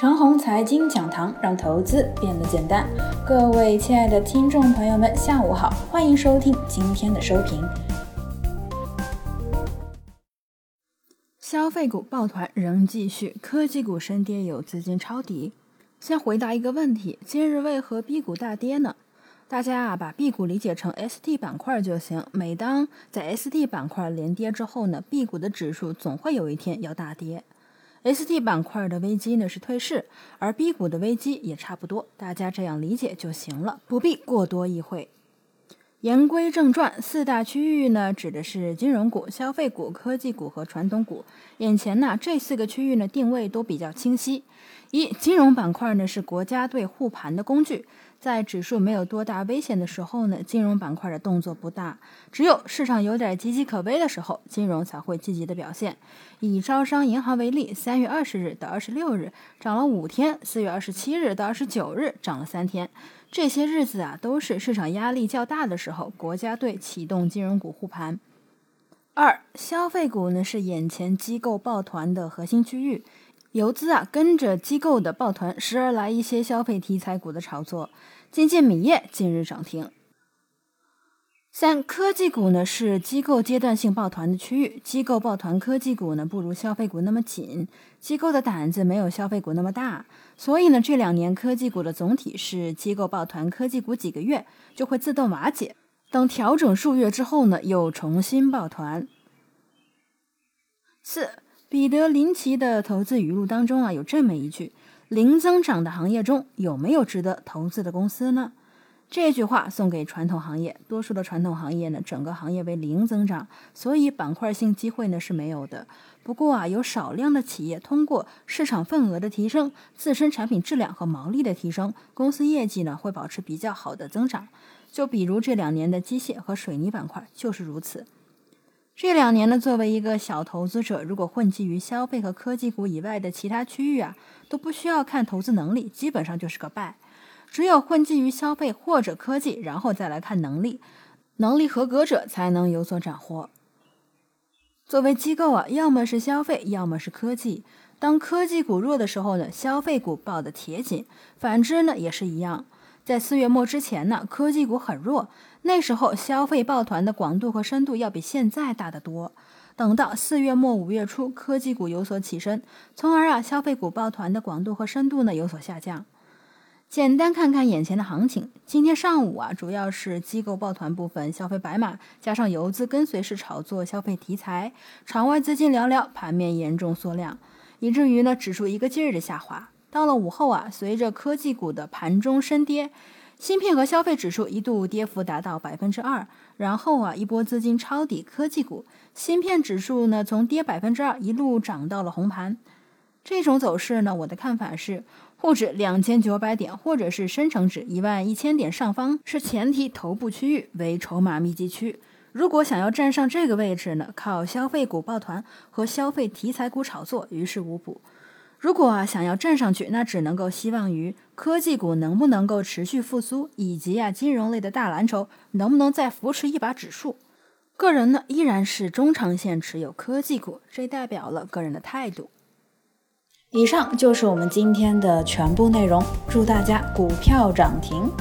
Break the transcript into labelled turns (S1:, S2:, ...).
S1: 长虹财经讲堂，让投资变得简单。各位亲爱的听众朋友们，下午好，欢迎收听今天的收评。消费股抱团仍继续，科技股深跌，有资金抄底。先回答一个问题：今日为何 B 股大跌呢？大家啊，把 B 股理解成 ST 板块就行。每当在 ST 板块连跌之后呢，B 股的指数总会有一天要大跌。ST 板块的危机呢是退市，而 B 股的危机也差不多，大家这样理解就行了，不必过多意会。言归正传，四大区域呢指的是金融股、消费股、科技股和传统股。眼前呢这四个区域呢定位都比较清晰。一、金融板块呢是国家队护盘的工具。在指数没有多大危险的时候呢，金融板块的动作不大。只有市场有点岌岌可危的时候，金融才会积极的表现。以招商银行为例，三月二十日到二十六日涨了五天，四月二十七日到二十九日涨了三天。这些日子啊，都是市场压力较大的时候，国家队启动金融股护盘。二、消费股呢是眼前机构抱团的核心区域。游资啊，跟着机构的抱团，时而来一些消费题材股的炒作。金健米业近日涨停。三科技股呢是机构阶段性抱团的区域，机构抱团科技股呢不如消费股那么紧，机构的胆子没有消费股那么大，所以呢这两年科技股的总体是机构抱团科技股几个月就会自动瓦解，等调整数月之后呢又重新抱团。四。彼得林奇的投资语录当中啊，有这么一句：“零增长的行业中有没有值得投资的公司呢？”这句话送给传统行业，多数的传统行业呢，整个行业为零增长，所以板块性机会呢是没有的。不过啊，有少量的企业通过市场份额的提升、自身产品质量和毛利的提升，公司业绩呢会保持比较好的增长。就比如这两年的机械和水泥板块就是如此。这两年呢，作为一个小投资者，如果混迹于消费和科技股以外的其他区域啊，都不需要看投资能力，基本上就是个败。只有混迹于消费或者科技，然后再来看能力，能力合格者才能有所斩获。作为机构啊，要么是消费，要么是科技。当科技股弱的时候呢，消费股抱得铁紧；反之呢，也是一样。在四月末之前呢，科技股很弱，那时候消费抱团的广度和深度要比现在大得多。等到四月末五月初，科技股有所起身，从而啊，消费股抱团的广度和深度呢有所下降。简单看看眼前的行情，今天上午啊，主要是机构抱团部分消费白马，加上游资跟随式炒作消费题材，场外资金寥寥，盘面严重缩量，以至于呢指数一个劲儿的下滑。到了午后啊，随着科技股的盘中深跌，芯片和消费指数一度跌幅达到百分之二，然后啊，一波资金抄底科技股，芯片指数呢从跌百分之二一路涨到了红盘。这种走势呢，我的看法是，沪指两千九百点或者是深成指一万一千点上方是前提头部区域，为筹码密集区。如果想要站上这个位置呢，靠消费股抱团和消费题材股炒作于事无补。如果啊想要站上去，那只能够希望于科技股能不能够持续复苏，以及啊金融类的大蓝筹能不能再扶持一把指数。个人呢依然是中长线持有科技股，这代表了个人的态度。以上就是我们今天的全部内容，祝大家股票涨停。